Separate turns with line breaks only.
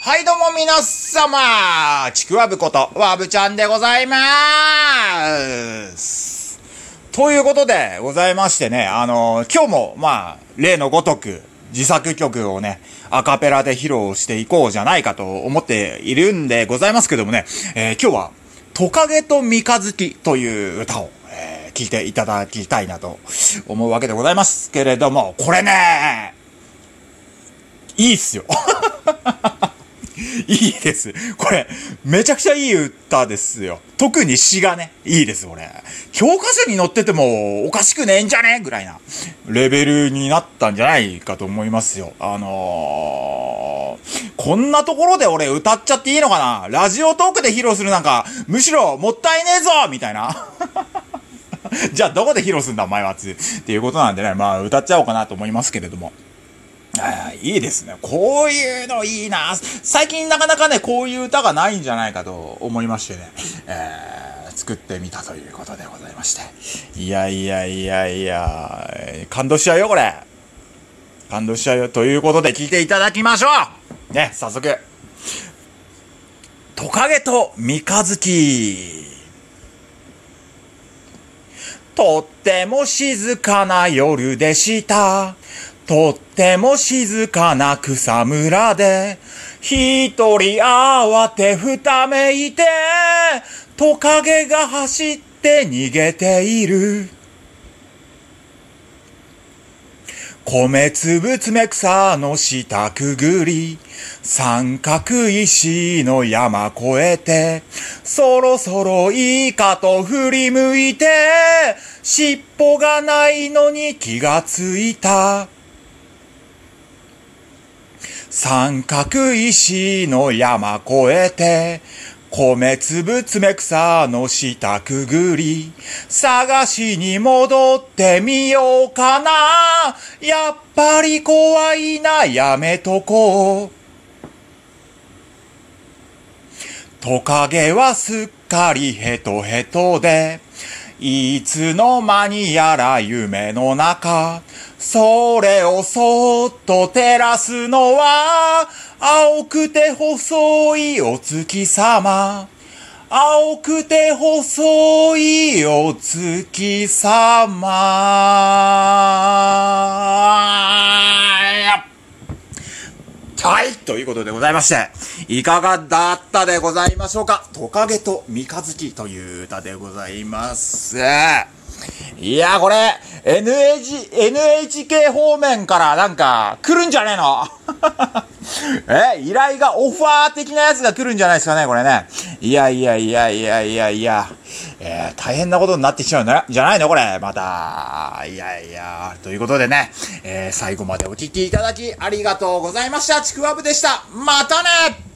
はいどうも皆様ちくわぶことわぶちゃんでございまーすということでございましてね、あの今日もまあ、例のごとく自作曲をね、アカペラで披露していこうじゃないかと思っているんでございますけどもね、えー、今日は、トカゲと三日月という歌を、え、聞いていただきたいなと思うわけでございますけれども、これね、いいっすよ。いいです。これ、めちゃくちゃいい歌ですよ。特に詩がね、いいです、これ。教科書に載っててもおかしくねえんじゃね？えぐらいなレベルになったんじゃないかと思いますよ。あのー、こんなところで俺歌っちゃっていいのかな？ラジオトークで披露するなんか、むしろもったいねえぞみたいな。じゃあどこで披露すんだお前はつっていうことなんでね、まあ歌っちゃおうかなと思いますけれども。いいですね。こういうのいいな。最近なかなかね、こういう歌がないんじゃないかと思いましてね、えー、作ってみたということでございまして。いやいやいやいや、感動しちゃうよ、これ。感動しちゃうよ。ということで聞いていただきましょうね、早速。トカゲと三日月。とっても静かな夜でした。とっても静かな草むらで、一人慌てふためいて、トカゲが走って逃げている。米粒つめ草の下くぐり、三角石の山越えて、そろそろいいかと振り向いて、尻尾がないのに気がついた。三角石の山越えて、米粒爪草の下くぐり、探しに戻ってみようかな。やっぱり怖いな、やめとこう。トカゲはすっかりヘトヘトで、いつの間にやら夢の中、それをそっと照らすのは、青くて細いお月様。青くて細いお月様。はい、ということでございまして、いかがだったでございましょうか？トカゲと三日月という歌でございます。いや、これ、NH、NHK 方面からなんか来るんじゃねえの？え、依頼がオファー的なやつが来るんじゃないですかね、これね。いやいやいやいやいやいや。えー、大変なことになってきちゃうんじゃないの？これ、また。いやいや。ということでね、えー、最後までお聴きいただきありがとうございました。ちくわぶでした。またね